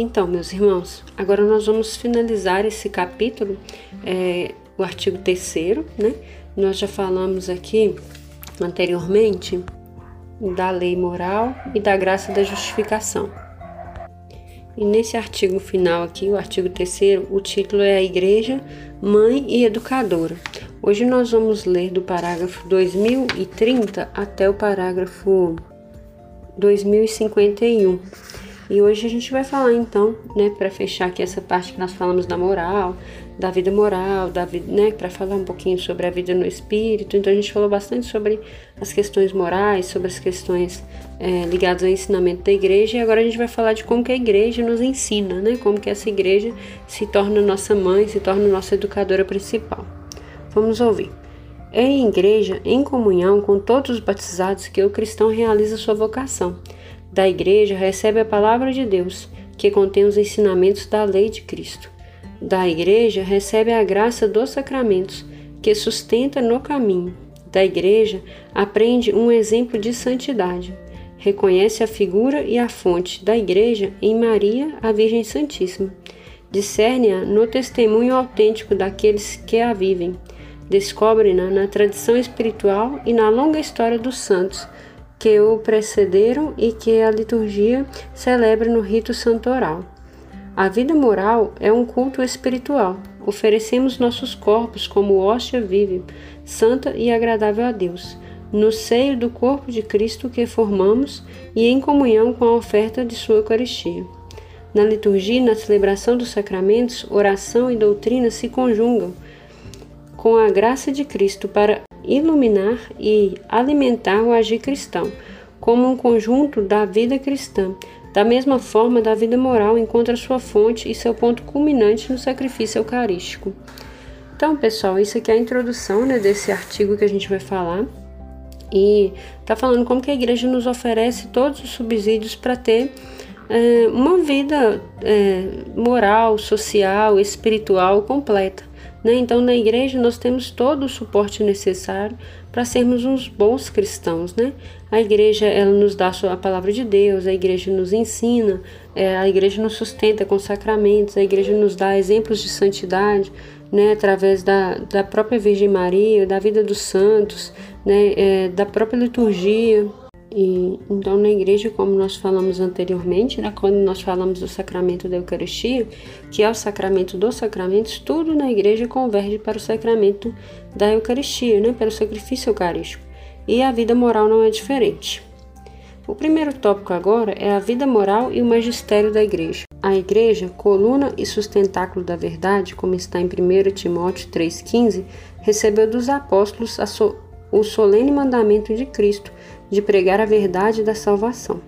Então, meus irmãos, agora nós vamos finalizar esse capítulo, é, o artigo 3, né? Nós já falamos aqui anteriormente da lei moral e da graça da justificação. E nesse artigo final aqui, o artigo 3, o título é a Igreja, Mãe e Educadora. Hoje nós vamos ler do parágrafo 2030 até o parágrafo 2051. E hoje a gente vai falar então, né, para fechar aqui essa parte que nós falamos da moral, da vida moral, da vida, né, para falar um pouquinho sobre a vida no espírito. Então a gente falou bastante sobre as questões morais, sobre as questões é, ligadas ao ensinamento da igreja. E agora a gente vai falar de como que a igreja nos ensina, né, como que essa igreja se torna nossa mãe, se torna nossa educadora principal. Vamos ouvir. É em igreja, em comunhão com todos os batizados, que o cristão realiza sua vocação da Igreja recebe a palavra de Deus, que contém os ensinamentos da lei de Cristo. Da Igreja recebe a graça dos sacramentos, que sustenta no caminho. Da Igreja aprende um exemplo de santidade. Reconhece a figura e a fonte da Igreja em Maria, a Virgem Santíssima. Discerne-a no testemunho autêntico daqueles que a vivem. Descobre-na na tradição espiritual e na longa história dos santos que o precederam e que a liturgia celebra no rito santoral. A vida moral é um culto espiritual. Oferecemos nossos corpos como hóstia viva, santa e agradável a Deus, no seio do corpo de Cristo que formamos e em comunhão com a oferta de sua Eucaristia. Na liturgia na celebração dos sacramentos, oração e doutrina se conjugam com a graça de Cristo para iluminar e alimentar o agir cristão, como um conjunto da vida cristã. Da mesma forma, da vida moral encontra sua fonte e seu ponto culminante no sacrifício eucarístico. Então, pessoal, isso aqui é a introdução né, desse artigo que a gente vai falar. E está falando como que a igreja nos oferece todos os subsídios para ter é, uma vida é, moral, social, espiritual completa. Né? Então, na igreja, nós temos todo o suporte necessário para sermos uns bons cristãos. Né? A igreja ela nos dá a palavra de Deus, a igreja nos ensina, é, a igreja nos sustenta com sacramentos, a igreja nos dá exemplos de santidade. Né, através da, da própria Virgem Maria, da vida dos santos, né, é, da própria liturgia. E, então, na igreja, como nós falamos anteriormente, né, quando nós falamos do sacramento da Eucaristia, que é o sacramento dos sacramentos, tudo na igreja converge para o sacramento da Eucaristia, né, para o sacrifício eucarístico. E a vida moral não é diferente. O primeiro tópico agora é a vida moral e o magistério da igreja. A igreja, coluna e sustentáculo da verdade, como está em 1 Timóteo 3,15, recebeu dos apóstolos so o solene mandamento de Cristo de pregar a verdade da salvação.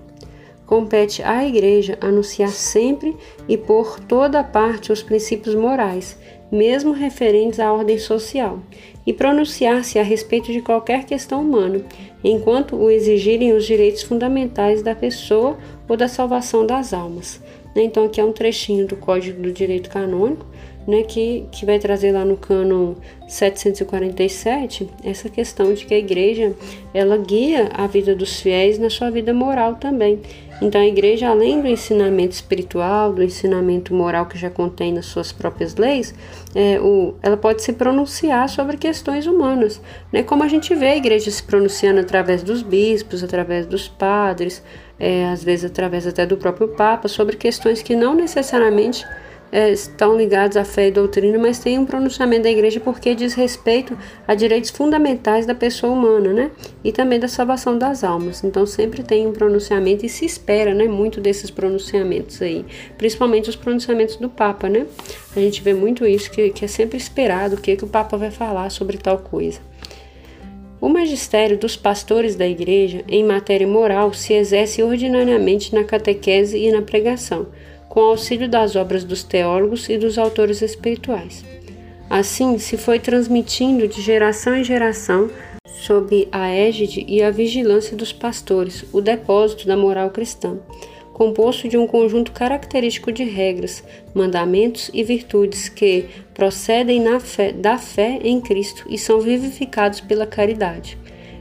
Compete à Igreja anunciar sempre e por toda parte os princípios morais, mesmo referentes à ordem social, e pronunciar-se a respeito de qualquer questão humana, enquanto o exigirem os direitos fundamentais da pessoa ou da salvação das almas. Então, aqui é um trechinho do Código do Direito Canônico, né, que, que vai trazer lá no cânon 747 essa questão de que a igreja ela guia a vida dos fiéis na sua vida moral também. Então a igreja, além do ensinamento espiritual, do ensinamento moral que já contém nas suas próprias leis, é, o, ela pode se pronunciar sobre questões humanas, né? como a gente vê a igreja se pronunciando através dos bispos, através dos padres, é, às vezes através até do próprio Papa, sobre questões que não necessariamente é, estão ligados à fé e doutrina, mas tem um pronunciamento da igreja porque diz respeito a direitos fundamentais da pessoa humana, né? E também da salvação das almas. Então sempre tem um pronunciamento e se espera, né? Muito desses pronunciamentos aí, principalmente os pronunciamentos do Papa, né? A gente vê muito isso, que, que é sempre esperado o que, que o Papa vai falar sobre tal coisa. O magistério dos pastores da igreja em matéria moral se exerce ordinariamente na catequese e na pregação com auxílio das obras dos teólogos e dos autores espirituais. Assim, se foi transmitindo de geração em geração, sob a égide e a vigilância dos pastores, o depósito da moral cristã, composto de um conjunto característico de regras, mandamentos e virtudes que procedem fé, da fé em Cristo e são vivificados pela caridade.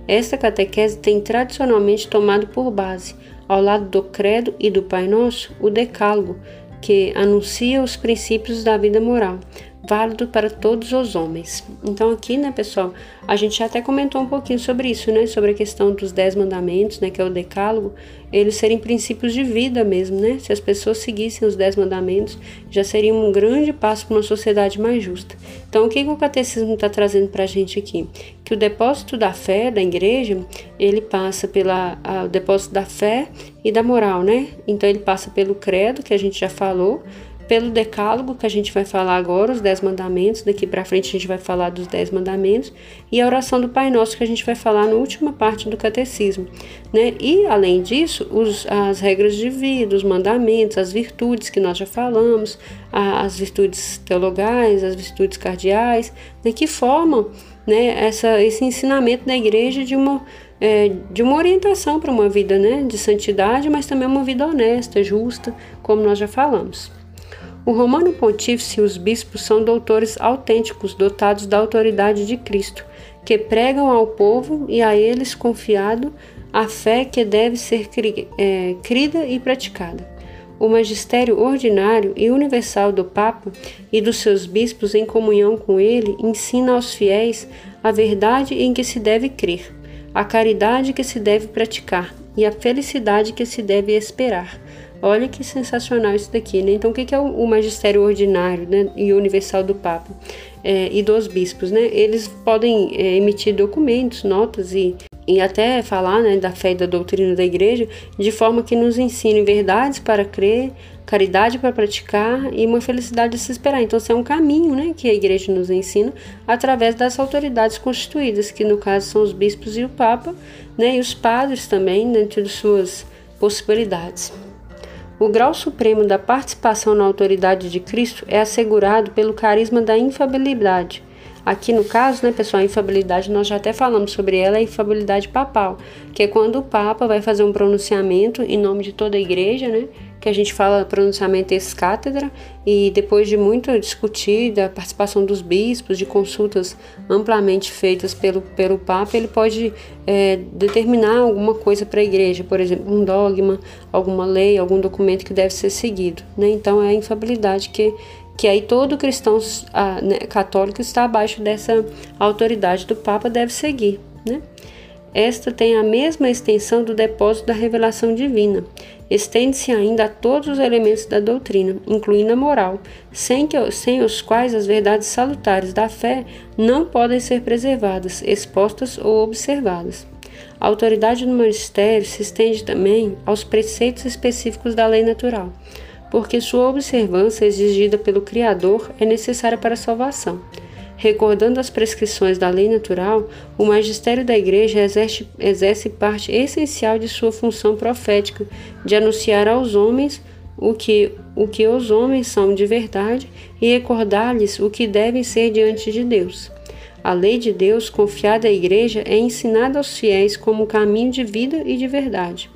Esta catequese tem tradicionalmente tomado por base, ao lado do Credo e do Pai Nosso, o Decálogo, que anuncia os princípios da vida moral, válido para todos os homens. Então aqui, né, pessoal, a gente até comentou um pouquinho sobre isso, né, sobre a questão dos dez mandamentos, né, que é o decálogo, eles serem princípios de vida mesmo, né? Se as pessoas seguissem os dez mandamentos, já seria um grande passo para uma sociedade mais justa. Então, o que, que o catecismo está trazendo para a gente aqui? Que o depósito da fé da igreja, ele passa pela a, o depósito da fé e da moral, né? Então, ele passa pelo credo que a gente já falou, pelo decálogo que a gente vai falar agora, os dez mandamentos, daqui para frente a gente vai falar dos dez mandamentos, e a oração do Pai Nosso que a gente vai falar na última parte do catecismo. Né? E, além disso, os, as regras de vida, os mandamentos, as virtudes que nós já falamos, a, as virtudes teologais, as virtudes cardeais, né? que formam né, essa, esse ensinamento da igreja de uma, é, de uma orientação para uma vida né, de santidade, mas também uma vida honesta, justa, como nós já falamos. O Romano Pontífice e os bispos são doutores autênticos dotados da autoridade de Cristo, que pregam ao povo e a eles confiado a fé que deve ser cri, é, crida e praticada. O magistério ordinário e universal do Papa e dos seus bispos, em comunhão com ele, ensina aos fiéis a verdade em que se deve crer, a caridade que se deve praticar e a felicidade que se deve esperar Olha que sensacional isso daqui, né? Então, o que é o magistério ordinário né, e universal do Papa é, e dos bispos, né? Eles podem é, emitir documentos, notas e, e até falar né, da fé e da doutrina da igreja de forma que nos ensine verdades para crer, caridade para praticar e uma felicidade a se esperar. Então, esse é um caminho né, que a igreja nos ensina através das autoridades constituídas, que no caso são os bispos e o Papa, né, e os padres também, dentro de suas possibilidades. O grau supremo da participação na autoridade de Cristo é assegurado pelo carisma da infabilidade. Aqui no caso, né, pessoal, a infabilidade, nós já até falamos sobre ela, a infabilidade papal, que é quando o Papa vai fazer um pronunciamento em nome de toda a igreja, né, que a gente fala pronunciamento ex-cátedra, e depois de muito discutir, da participação dos bispos, de consultas amplamente feitas pelo, pelo Papa, ele pode é, determinar alguma coisa para a igreja, por exemplo, um dogma, alguma lei, algum documento que deve ser seguido. Né? Então é a infabilidade que, que aí todo cristão a, né, católico está abaixo dessa autoridade do Papa, deve seguir. Né? Esta tem a mesma extensão do depósito da revelação divina. Estende-se ainda a todos os elementos da doutrina, incluindo a moral, sem, que, sem os quais as verdades salutares da fé não podem ser preservadas, expostas ou observadas. A autoridade do magistério se estende também aos preceitos específicos da lei natural, porque sua observância exigida pelo Criador é necessária para a salvação. Recordando as prescrições da lei natural, o magistério da Igreja exerce, exerce parte essencial de sua função profética de anunciar aos homens o que, o que os homens são de verdade e recordar-lhes o que devem ser diante de Deus. A lei de Deus, confiada à Igreja, é ensinada aos fiéis como caminho de vida e de verdade.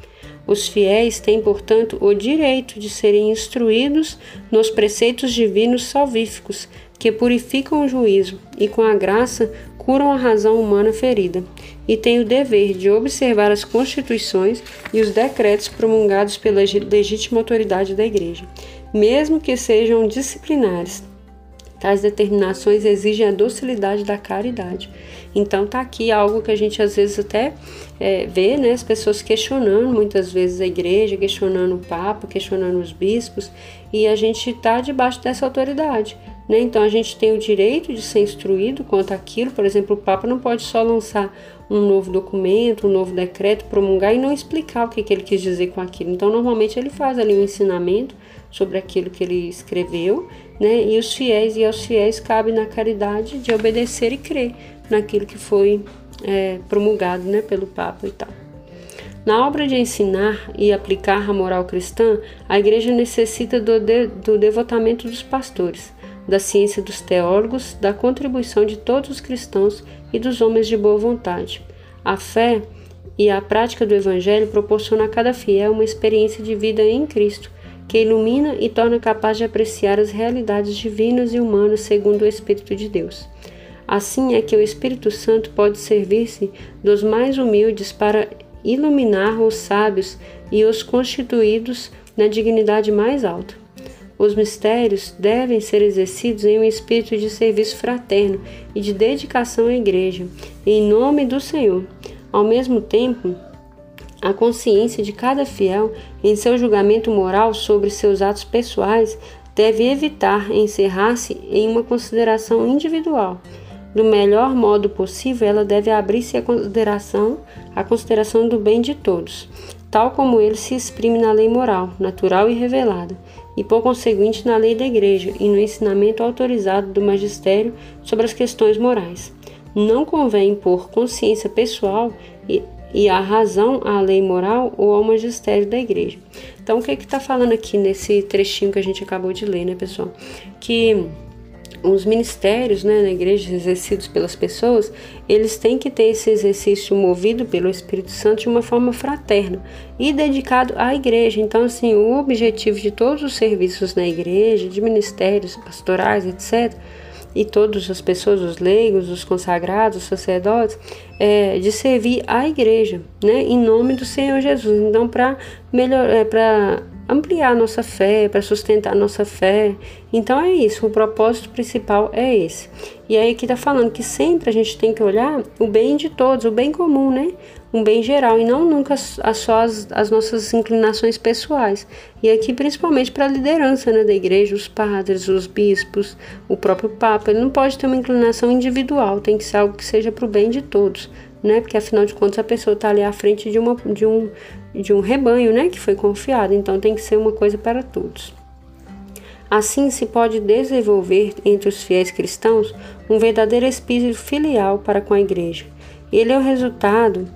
Os fiéis têm, portanto, o direito de serem instruídos nos preceitos divinos salvíficos, que purificam o juízo e, com a graça, curam a razão humana ferida, e têm o dever de observar as constituições e os decretos promulgados pela legítima autoridade da Igreja, mesmo que sejam disciplinares. Tais determinações exigem a docilidade da caridade. Então tá aqui algo que a gente às vezes até é, vê, né, as pessoas questionando muitas vezes a igreja, questionando o papa, questionando os bispos, e a gente está debaixo dessa autoridade. Né? Então a gente tem o direito de ser instruído quanto àquilo. Por exemplo, o Papa não pode só lançar um novo documento, um novo decreto, promulgar e não explicar o que, que ele quis dizer com aquilo. Então, normalmente ele faz ali um ensinamento sobre aquilo que ele escreveu, né? E os fiéis e aos fiéis cabe na caridade de obedecer e crer naquilo que foi é, promulgado, né, pelo Papa e tal. Na obra de ensinar e aplicar a moral cristã, a Igreja necessita do, de, do devotamento dos pastores, da ciência dos teólogos, da contribuição de todos os cristãos e dos homens de boa vontade. A fé e a prática do Evangelho proporciona a cada fiel uma experiência de vida em Cristo, que ilumina e torna capaz de apreciar as realidades divinas e humanas segundo o Espírito de Deus. Assim é que o Espírito Santo pode servir-se dos mais humildes para iluminar os sábios e os constituídos na dignidade mais alta. Os mistérios devem ser exercidos em um espírito de serviço fraterno e de dedicação à Igreja, em nome do Senhor. Ao mesmo tempo, a consciência de cada fiel, em seu julgamento moral sobre seus atos pessoais, deve evitar encerrar-se em uma consideração individual. Do melhor modo possível, ela deve abrir-se à consideração, à consideração do bem de todos, tal como ele se exprime na lei moral, natural e revelada, e por conseguinte na lei da Igreja e no ensinamento autorizado do magistério sobre as questões morais. Não convém impor consciência pessoal e, e a razão à lei moral ou ao magistério da Igreja. Então, o que é está falando aqui nesse trechinho que a gente acabou de ler, né, pessoal? Que os ministérios né, na igreja exercidos pelas pessoas, eles têm que ter esse exercício movido pelo Espírito Santo de uma forma fraterna e dedicado à igreja. Então, assim, o objetivo de todos os serviços na igreja, de ministérios pastorais, etc., e todas as pessoas, os leigos, os consagrados, os sacerdotes, é, de servir à igreja, né, em nome do Senhor Jesus. Então, para melhor, é, para ampliar nossa fé, para sustentar nossa fé. Então é isso, o propósito principal é esse. E aí que está falando que sempre a gente tem que olhar o bem de todos, o bem comum, né? Um bem geral e não nunca só as, as nossas inclinações pessoais. E aqui principalmente para a liderança né, da igreja, os padres, os bispos, o próprio Papa. Ele não pode ter uma inclinação individual, tem que ser algo que seja para o bem de todos né? Porque afinal de contas a pessoa está ali à frente de, uma, de, um, de um rebanho, né? Que foi confiado, então tem que ser uma coisa para todos. Assim se pode desenvolver entre os fiéis cristãos um verdadeiro espírito filial para com a igreja. Ele é o resultado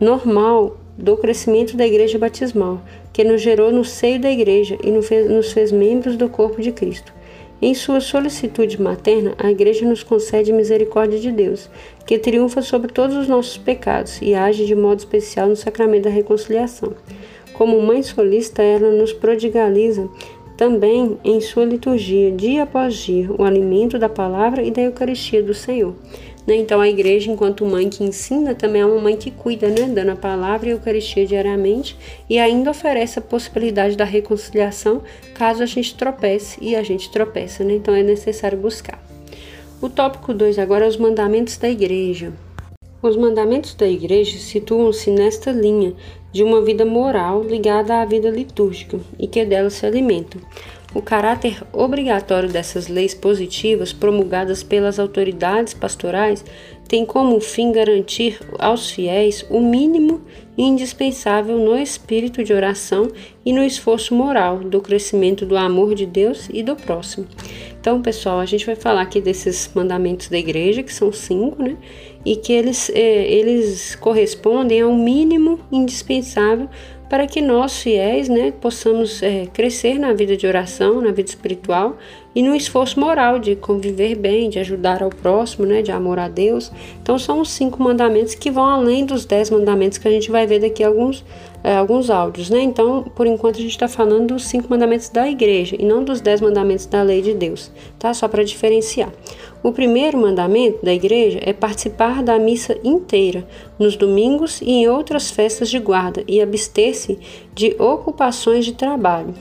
normal do crescimento da igreja batismal, que nos gerou no seio da igreja e nos fez membros do corpo de Cristo. Em sua solicitude materna, a Igreja nos concede misericórdia de Deus, que triunfa sobre todos os nossos pecados e age de modo especial no sacramento da reconciliação. Como mãe solista, ela nos prodigaliza também em sua liturgia, dia após dia, o alimento da palavra e da Eucaristia do Senhor. Né? Então, a igreja, enquanto mãe que ensina, também é uma mãe que cuida, né? dando a palavra e a Eucaristia diariamente e ainda oferece a possibilidade da reconciliação caso a gente tropece e a gente tropeça. Né? Então, é necessário buscar. O tópico 2 agora é os mandamentos da igreja. Os mandamentos da igreja situam-se nesta linha de uma vida moral ligada à vida litúrgica e que dela se alimentam. O caráter obrigatório dessas leis positivas promulgadas pelas autoridades pastorais tem como fim garantir aos fiéis o mínimo indispensável no espírito de oração e no esforço moral do crescimento do amor de Deus e do próximo. Então, pessoal, a gente vai falar aqui desses mandamentos da igreja, que são cinco, né? E que eles, eh, eles correspondem ao mínimo indispensável para que nós, fiéis, né, possamos é, crescer na vida de oração, na vida espiritual e no esforço moral de conviver bem, de ajudar ao próximo, né, de amor a Deus. Então, são os cinco mandamentos que vão além dos dez mandamentos que a gente vai ver daqui a alguns, é, alguns áudios, né? Então, por enquanto, a gente está falando dos cinco mandamentos da igreja e não dos dez mandamentos da lei de Deus, tá? Só para diferenciar. O primeiro mandamento da igreja é participar da missa inteira, nos domingos e em outras festas de guarda, e abster-se de ocupações de trabalho,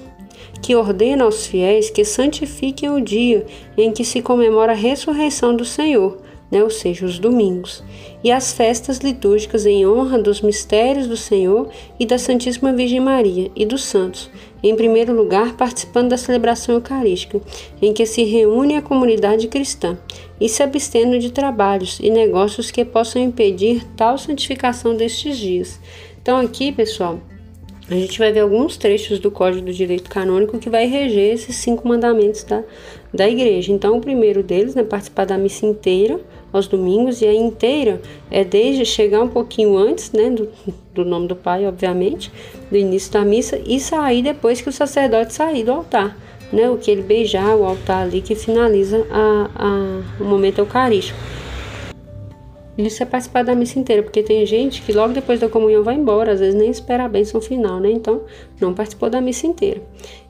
que ordena aos fiéis que santifiquem o dia em que se comemora a ressurreição do Senhor, né, ou seja, os domingos, e as festas litúrgicas em honra dos mistérios do Senhor e da Santíssima Virgem Maria e dos santos, em primeiro lugar, participando da celebração eucarística, em que se reúne a comunidade cristã, e se abstendo de trabalhos e negócios que possam impedir tal santificação destes dias. Então, aqui, pessoal, a gente vai ver alguns trechos do Código do Direito Canônico que vai reger esses cinco mandamentos da, da igreja. Então, o primeiro deles é né, participar da missa inteira, aos domingos, e a inteira é desde chegar um pouquinho antes, né, do, do nome do Pai, obviamente, do início da missa, e sair depois que o sacerdote sair do altar, né, o que ele beijar o altar ali que finaliza a, a, o momento eucarístico. Isso é participar da missa inteira, porque tem gente que logo depois da comunhão vai embora, às vezes nem espera a bênção final, né? Então, não participou da missa inteira.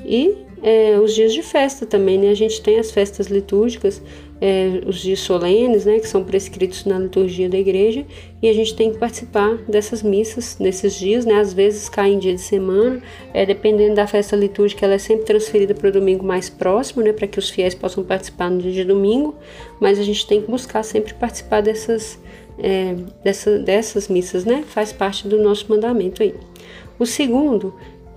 E é, os dias de festa também, né? A gente tem as festas litúrgicas, é, os dias solenes, né? Que são prescritos na liturgia da igreja, e a gente tem que participar dessas missas nesses dias, né? Às vezes cai em dia de semana, é, dependendo da festa litúrgica, ela é sempre transferida para o domingo mais próximo, né? Para que os fiéis possam participar no dia de domingo, mas a gente tem que buscar sempre participar dessas é, dessa, dessas missas, né? Faz parte do nosso mandamento aí. O segundo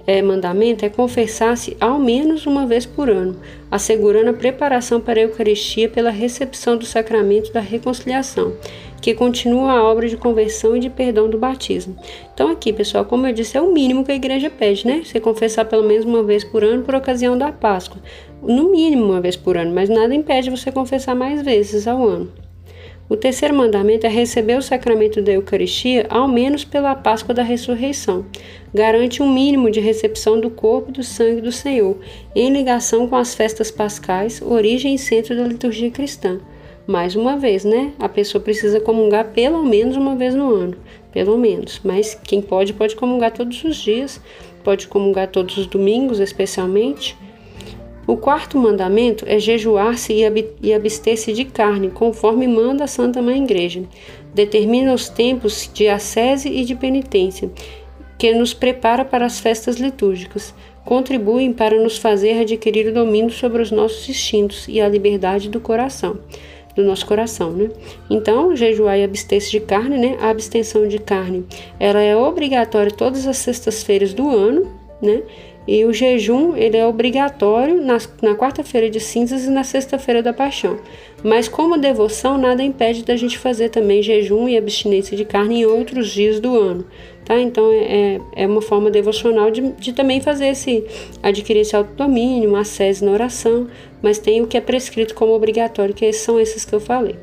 é, mandamento é confessar-se ao menos uma vez por ano, assegurando a preparação para a Eucaristia pela recepção do sacramento da reconciliação, que continua a obra de conversão e de perdão do batismo. Então, aqui, pessoal, como eu disse, é o mínimo que a igreja pede, né? Você confessar pelo menos uma vez por ano por ocasião da Páscoa. No mínimo uma vez por ano, mas nada impede você confessar mais vezes ao ano. O terceiro mandamento é receber o sacramento da Eucaristia ao menos pela Páscoa da Ressurreição. Garante um mínimo de recepção do corpo e do sangue do Senhor, em ligação com as festas pascais, origem e centro da liturgia cristã. Mais uma vez, né? A pessoa precisa comungar pelo menos uma vez no ano, pelo menos. Mas quem pode, pode comungar todos os dias, pode comungar todos os domingos, especialmente. O quarto mandamento é jejuar-se e abster-se de carne, conforme manda a Santa Mãe Igreja. Determina os tempos de ascese e de penitência, que nos prepara para as festas litúrgicas. Contribuem para nos fazer adquirir o domínio sobre os nossos instintos e a liberdade do coração, do nosso coração, né? Então, jejuar e abster-se de carne, né? A abstenção de carne, ela é obrigatória todas as sextas-feiras do ano, né? E o jejum ele é obrigatório na, quarta-feira de cinzas e na sexta-feira da paixão. Mas como devoção, nada impede da gente fazer também jejum e abstinência de carne em outros dias do ano. Tá? Então é, é, é uma forma devocional de, de também fazer esse, adquirir esse autodomínio, uma sese na oração, mas tem o que é prescrito como obrigatório, que são esses que eu falei.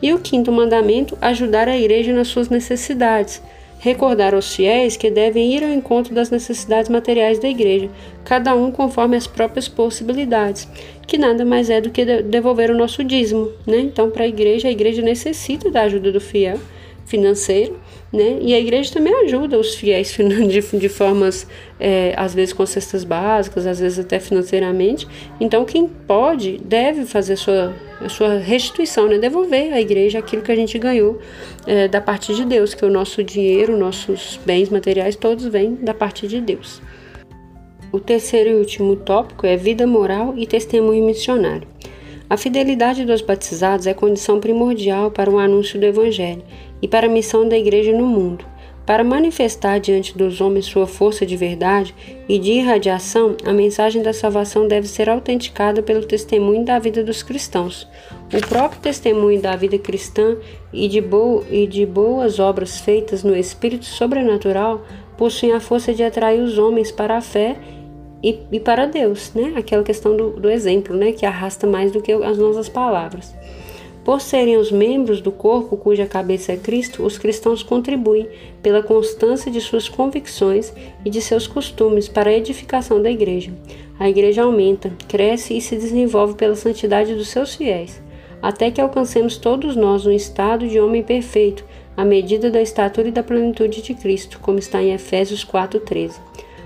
E o quinto mandamento, ajudar a igreja nas suas necessidades recordar aos fiéis que devem ir ao encontro das necessidades materiais da igreja, cada um conforme as próprias possibilidades, que nada mais é do que devolver o nosso dízimo, né? Então, para a igreja, a igreja necessita da ajuda do fiel financeiro, né? E a igreja também ajuda os fiéis de, de formas, é, às vezes com cestas básicas, às vezes até financeiramente. Então, quem pode deve fazer sua, a sua restituição, né? Devolver à igreja aquilo que a gente ganhou é, da parte de Deus, que o nosso dinheiro, nossos bens materiais, todos vêm da parte de Deus. O terceiro e último tópico é vida moral e testemunho missionário. A fidelidade dos batizados é condição primordial para o anúncio do Evangelho e para a missão da Igreja no mundo. Para manifestar diante dos homens sua força de verdade e de irradiação, a mensagem da salvação deve ser autenticada pelo testemunho da vida dos cristãos. O próprio testemunho da vida cristã e de, bo e de boas obras feitas no espírito sobrenatural possuem a força de atrair os homens para a fé e, e para Deus, né? Aquela questão do, do exemplo, né? Que arrasta mais do que as nossas palavras. Por serem os membros do corpo cuja cabeça é Cristo, os cristãos contribuem pela constância de suas convicções e de seus costumes para a edificação da igreja. A igreja aumenta, cresce e se desenvolve pela santidade dos seus fiéis, até que alcancemos todos nós um estado de homem perfeito, à medida da estatura e da plenitude de Cristo, como está em Efésios 4:13.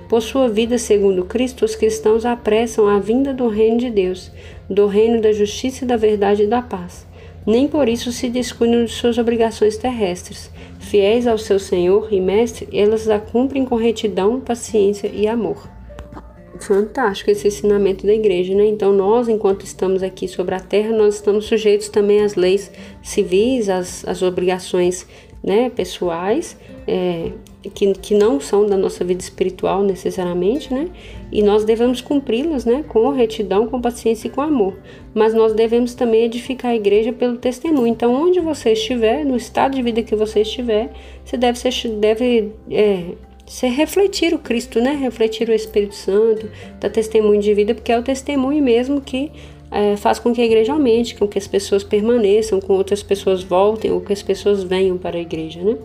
Por sua vida segundo Cristo, os cristãos apressam a vinda do reino de Deus, do reino da justiça e da verdade e da paz. Nem por isso se descuidam de suas obrigações terrestres. Fiéis ao seu Senhor e Mestre, elas a cumprem com retidão, paciência e amor. Fantástico esse ensinamento da igreja, né? Então, nós, enquanto estamos aqui sobre a terra, nós estamos sujeitos também às leis civis, às, às obrigações né, pessoais, é, que, que não são da nossa vida espiritual necessariamente, né? E nós devemos cumpri-las, né? Com retidão, com paciência e com amor. Mas nós devemos também edificar a igreja pelo testemunho. Então, onde você estiver, no estado de vida que você estiver, você deve ser, deve é, ser refletir o Cristo, né? Refletir o Espírito Santo, dar testemunho de vida, porque é o testemunho mesmo que é, faz com que a igreja aumente, com que as pessoas permaneçam, com outras pessoas voltem ou que as pessoas venham para a igreja, né?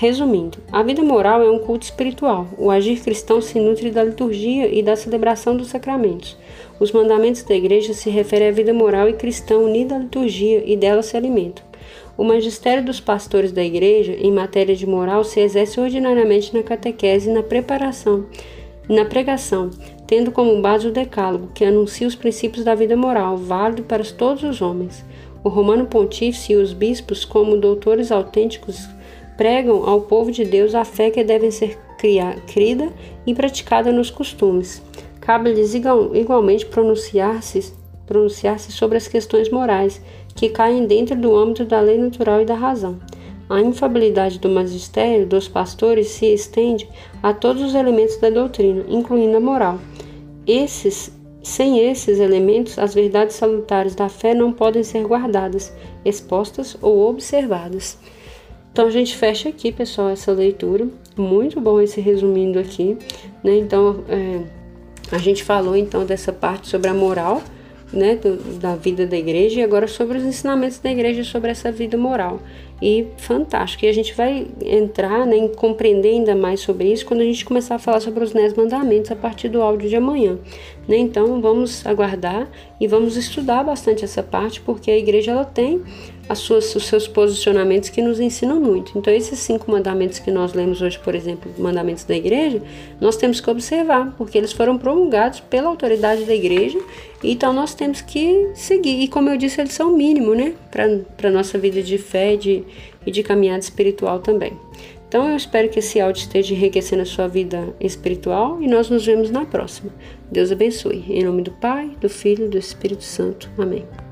Resumindo, a vida moral é um culto espiritual. O agir cristão se nutre da liturgia e da celebração dos sacramentos. Os mandamentos da igreja se referem à vida moral e cristã unida à liturgia e dela se alimentam. O magistério dos pastores da igreja em matéria de moral se exerce ordinariamente na catequese e na preparação, na pregação, tendo como base o decálogo, que anuncia os princípios da vida moral, válido para todos os homens. O romano pontífice e os bispos, como doutores autênticos pregam ao povo de Deus a fé que deve ser crida e praticada nos costumes. Cabe-lhes igualmente pronunciar-se pronunciar sobre as questões morais que caem dentro do âmbito da lei natural e da razão. A infabilidade do magistério dos pastores se estende a todos os elementos da doutrina, incluindo a moral. Esses, sem esses elementos, as verdades salutares da fé não podem ser guardadas, expostas ou observadas. Então a gente fecha aqui, pessoal, essa leitura. Muito bom esse resumindo aqui, né? Então é, a gente falou então dessa parte sobre a moral, né, do, da vida da igreja e agora sobre os ensinamentos da igreja sobre essa vida moral. E fantástico. E a gente vai entrar né, em compreender ainda mais sobre isso quando a gente começar a falar sobre os Dez Mandamentos a partir do áudio de amanhã. Né? Então vamos aguardar e vamos estudar bastante essa parte, porque a igreja ela tem as suas, os seus posicionamentos que nos ensinam muito. Então, esses cinco mandamentos que nós lemos hoje, por exemplo, mandamentos da igreja, nós temos que observar, porque eles foram promulgados pela autoridade da igreja, então nós temos que seguir. E como eu disse, eles são o mínimo, né, para a nossa vida de fé de, e de caminhada espiritual também. Então, eu espero que esse áudio esteja enriquecendo a sua vida espiritual e nós nos vemos na próxima. Deus abençoe. Em nome do Pai, do Filho e do Espírito Santo. Amém.